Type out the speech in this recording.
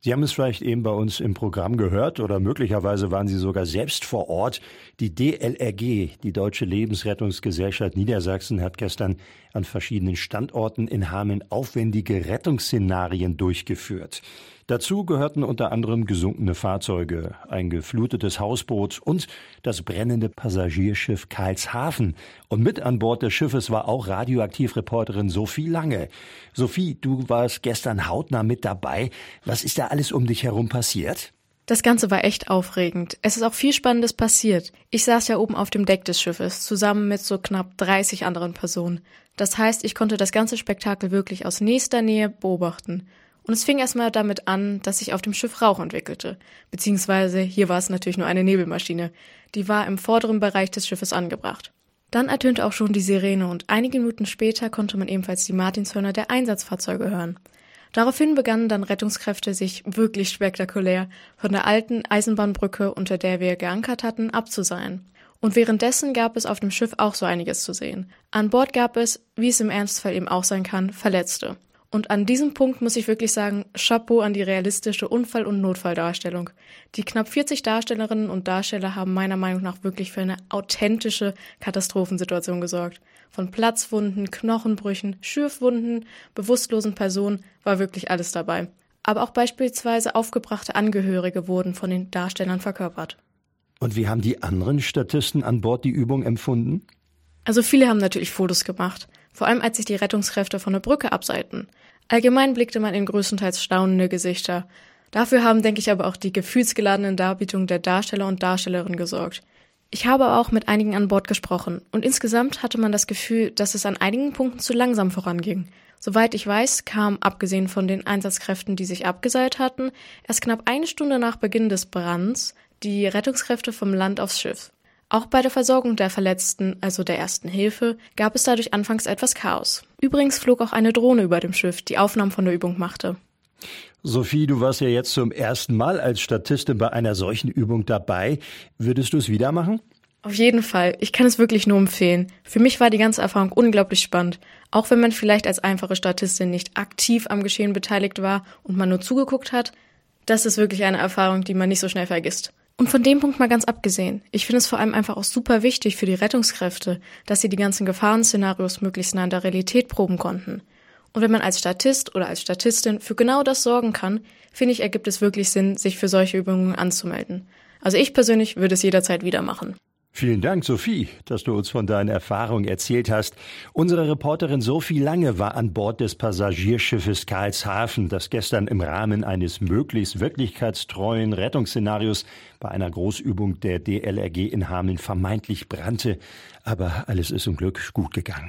Sie haben es vielleicht eben bei uns im Programm gehört oder möglicherweise waren Sie sogar selbst vor Ort. Die DLRG, die Deutsche Lebensrettungsgesellschaft Niedersachsen, hat gestern an verschiedenen Standorten in Hameln aufwendige Rettungsszenarien durchgeführt. Dazu gehörten unter anderem gesunkene Fahrzeuge, ein geflutetes Hausboot und das brennende Passagierschiff Karlshafen. Und mit an Bord des Schiffes war auch Radioaktivreporterin Sophie Lange. Sophie, du warst gestern hautnah mit dabei. Was ist da alles um dich herum passiert? Das Ganze war echt aufregend. Es ist auch viel Spannendes passiert. Ich saß ja oben auf dem Deck des Schiffes, zusammen mit so knapp 30 anderen Personen. Das heißt, ich konnte das ganze Spektakel wirklich aus nächster Nähe beobachten. Und es fing erstmal damit an, dass sich auf dem Schiff Rauch entwickelte. Beziehungsweise hier war es natürlich nur eine Nebelmaschine. Die war im vorderen Bereich des Schiffes angebracht. Dann ertönte auch schon die Sirene und einige Minuten später konnte man ebenfalls die Martinshörner der Einsatzfahrzeuge hören. Daraufhin begannen dann Rettungskräfte sich wirklich spektakulär von der alten Eisenbahnbrücke, unter der wir geankert hatten, abzuseilen. Und währenddessen gab es auf dem Schiff auch so einiges zu sehen. An Bord gab es, wie es im Ernstfall eben auch sein kann, Verletzte. Und an diesem Punkt muss ich wirklich sagen, Chapeau an die realistische Unfall- und Notfalldarstellung. Die knapp 40 Darstellerinnen und Darsteller haben meiner Meinung nach wirklich für eine authentische Katastrophensituation gesorgt. Von Platzwunden, Knochenbrüchen, Schürfwunden, bewusstlosen Personen war wirklich alles dabei. Aber auch beispielsweise aufgebrachte Angehörige wurden von den Darstellern verkörpert. Und wie haben die anderen Statisten an Bord die Übung empfunden? Also viele haben natürlich Fotos gemacht, vor allem als sich die Rettungskräfte von der Brücke abseiten. Allgemein blickte man in größtenteils staunende Gesichter. Dafür haben, denke ich, aber auch die gefühlsgeladenen Darbietungen der Darsteller und Darstellerinnen gesorgt. Ich habe auch mit einigen an Bord gesprochen und insgesamt hatte man das Gefühl, dass es an einigen Punkten zu langsam voranging. Soweit ich weiß, kam, abgesehen von den Einsatzkräften, die sich abgeseilt hatten, erst knapp eine Stunde nach Beginn des Brands die Rettungskräfte vom Land aufs Schiff. Auch bei der Versorgung der Verletzten, also der ersten Hilfe, gab es dadurch anfangs etwas Chaos. Übrigens flog auch eine Drohne über dem Schiff, die Aufnahmen von der Übung machte. Sophie, du warst ja jetzt zum ersten Mal als Statistin bei einer solchen Übung dabei. Würdest du es wieder machen? Auf jeden Fall. Ich kann es wirklich nur empfehlen. Für mich war die ganze Erfahrung unglaublich spannend. Auch wenn man vielleicht als einfache Statistin nicht aktiv am Geschehen beteiligt war und man nur zugeguckt hat, das ist wirklich eine Erfahrung, die man nicht so schnell vergisst. Und von dem Punkt mal ganz abgesehen, ich finde es vor allem einfach auch super wichtig für die Rettungskräfte, dass sie die ganzen Gefahrenszenarios möglichst nah an der Realität proben konnten. Und wenn man als Statist oder als Statistin für genau das sorgen kann, finde ich, ergibt es wirklich Sinn, sich für solche Übungen anzumelden. Also ich persönlich würde es jederzeit wieder machen. Vielen Dank, Sophie, dass du uns von deinen Erfahrungen erzählt hast. Unsere Reporterin Sophie Lange war an Bord des Passagierschiffes Karlshafen, das gestern im Rahmen eines möglichst wirklichkeitstreuen Rettungsszenarios bei einer Großübung der DLRG in Hameln vermeintlich brannte. Aber alles ist zum Glück gut gegangen.